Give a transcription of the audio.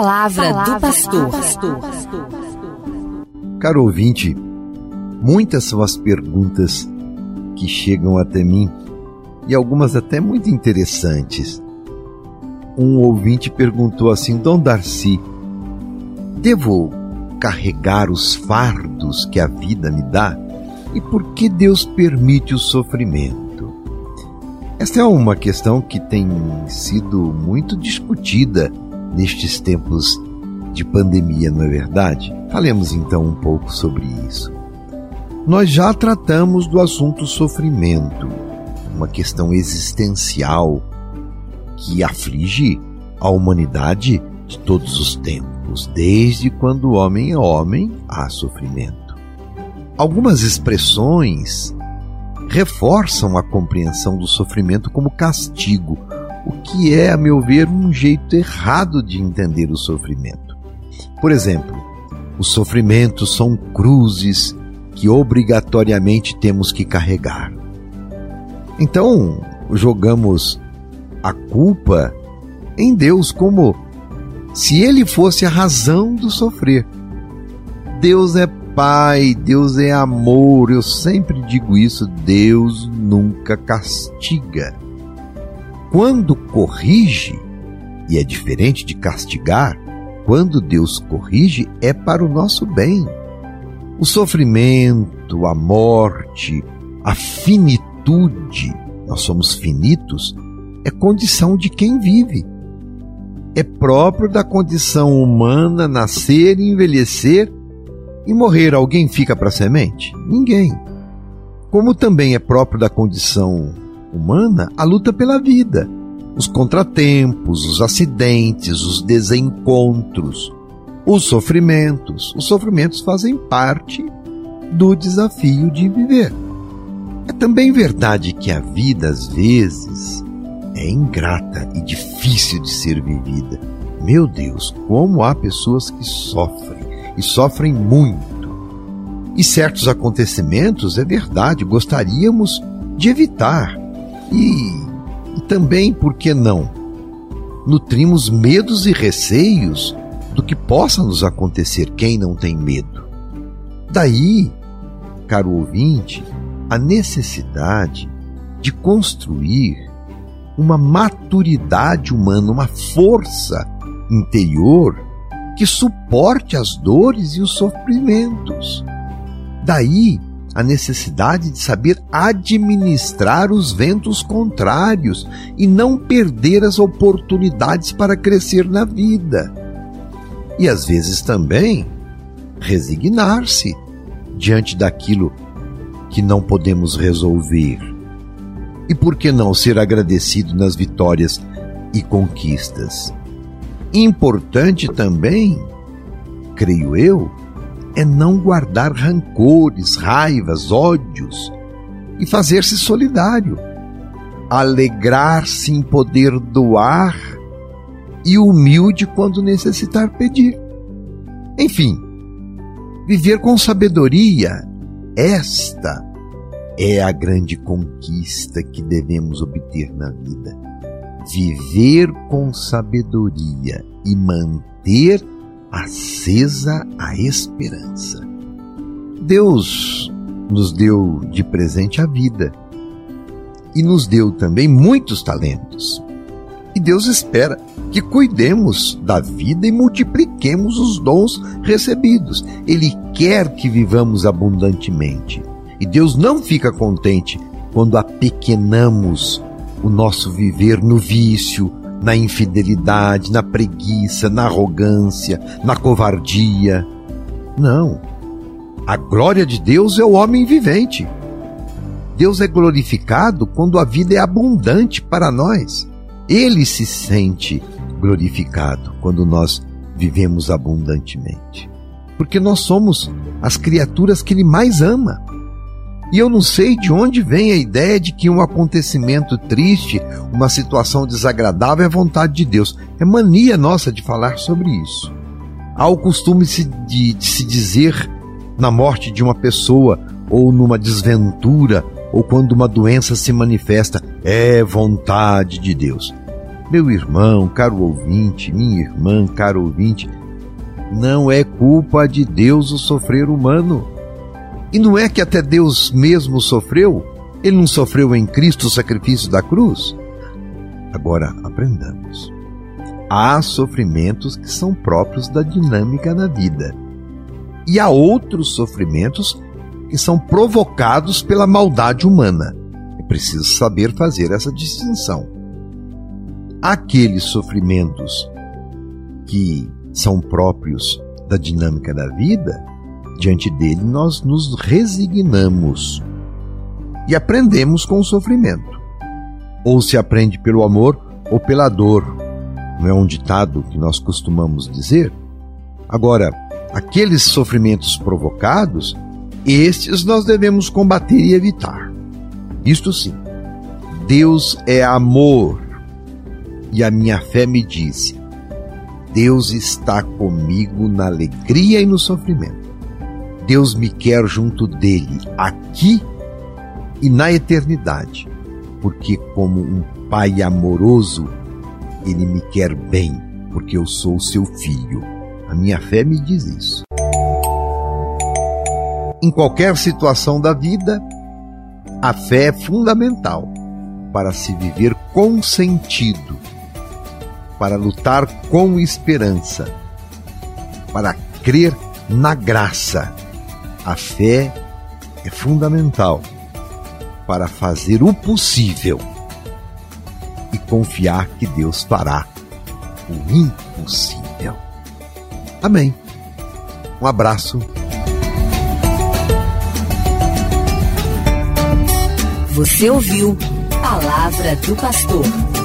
palavra, palavra do pastor. Caro ouvinte, muitas são as perguntas que chegam até mim e algumas até muito interessantes. Um ouvinte perguntou assim: Dom Darcy, devo carregar os fardos que a vida me dá? E por que Deus permite o sofrimento? Esta é uma questão que tem sido muito discutida nestes tempos de pandemia, não é verdade? Falemos então um pouco sobre isso. Nós já tratamos do assunto sofrimento, uma questão existencial que aflige a humanidade de todos os tempos, desde quando o homem é homem, há sofrimento. Algumas expressões reforçam a compreensão do sofrimento como castigo, o que é, a meu ver, um jeito errado de entender o sofrimento. Por exemplo, os sofrimentos são cruzes que obrigatoriamente temos que carregar. Então, jogamos a culpa em Deus como se ele fosse a razão do sofrer. Deus é Pai, Deus é amor, eu sempre digo isso, Deus nunca castiga. Quando corrige, e é diferente de castigar, quando Deus corrige é para o nosso bem. O sofrimento, a morte, a finitude, nós somos finitos, é condição de quem vive. É próprio da condição humana nascer, envelhecer e morrer. Alguém fica para semente? Ninguém. Como também é próprio da condição humana a luta pela vida, os contratempos, os acidentes, os desencontros, os sofrimentos. Os sofrimentos fazem parte do desafio de viver. É também verdade que a vida, às vezes, é ingrata e difícil de ser vivida. Meu Deus, como há pessoas que sofrem e sofrem muito. E certos acontecimentos, é verdade, gostaríamos de evitar. E, e também, por que não? Nutrimos medos e receios do que possa nos acontecer, quem não tem medo. Daí, caro ouvinte, a necessidade de construir uma maturidade humana, uma força interior que suporte as dores e os sofrimentos. Daí a necessidade de saber administrar os ventos contrários e não perder as oportunidades para crescer na vida e às vezes também resignar-se diante daquilo que não podemos resolver. E por que não ser agradecido nas vitórias e conquistas? Importante também, creio eu, é não guardar rancores, raivas, ódios e fazer-se solidário. Alegrar-se em poder doar e humilde quando necessitar pedir. Enfim, viver com sabedoria, esta é a grande conquista que devemos obter na vida. Viver com sabedoria e manter acesa a esperança. Deus nos deu de presente a vida e nos deu também muitos talentos. E Deus espera que cuidemos da vida e multipliquemos os dons recebidos. Ele quer que vivamos abundantemente. E Deus não fica contente quando apequenamos o nosso viver no vício, na infidelidade, na preguiça, na arrogância, na covardia. Não. A glória de Deus é o homem vivente. Deus é glorificado quando a vida é abundante para nós. Ele se sente glorificado quando nós vivemos abundantemente. Porque nós somos as criaturas que Ele mais ama. E eu não sei de onde vem a ideia de que um acontecimento triste, uma situação desagradável é vontade de Deus. É mania nossa de falar sobre isso. Há o costume de, de se dizer na morte de uma pessoa, ou numa desventura, ou quando uma doença se manifesta, é vontade de Deus. Meu irmão, caro ouvinte, minha irmã, caro ouvinte, não é culpa de Deus o sofrer humano. E não é que até Deus mesmo sofreu? Ele não sofreu em Cristo o sacrifício da cruz? Agora aprendamos. Há sofrimentos que são próprios da dinâmica da vida. E há outros sofrimentos que são provocados pela maldade humana. É preciso saber fazer essa distinção. Aqueles sofrimentos que são próprios da dinâmica da vida, diante dele nós nos resignamos e aprendemos com o sofrimento. Ou se aprende pelo amor ou pela dor. Não é um ditado que nós costumamos dizer? Agora, aqueles sofrimentos provocados, estes nós devemos combater e evitar. Isto sim, Deus é amor. E a minha fé me diz: Deus está comigo na alegria e no sofrimento. Deus me quer junto dele, aqui e na eternidade, porque, como um pai amoroso, ele me quer bem, porque eu sou seu filho. A minha fé me diz isso. Em qualquer situação da vida, a fé é fundamental para se viver com sentido, para lutar com esperança, para crer na graça. A fé é fundamental para fazer o possível e confiar que Deus fará o impossível. Amém. Um abraço. Você ouviu Palavra do Pastor.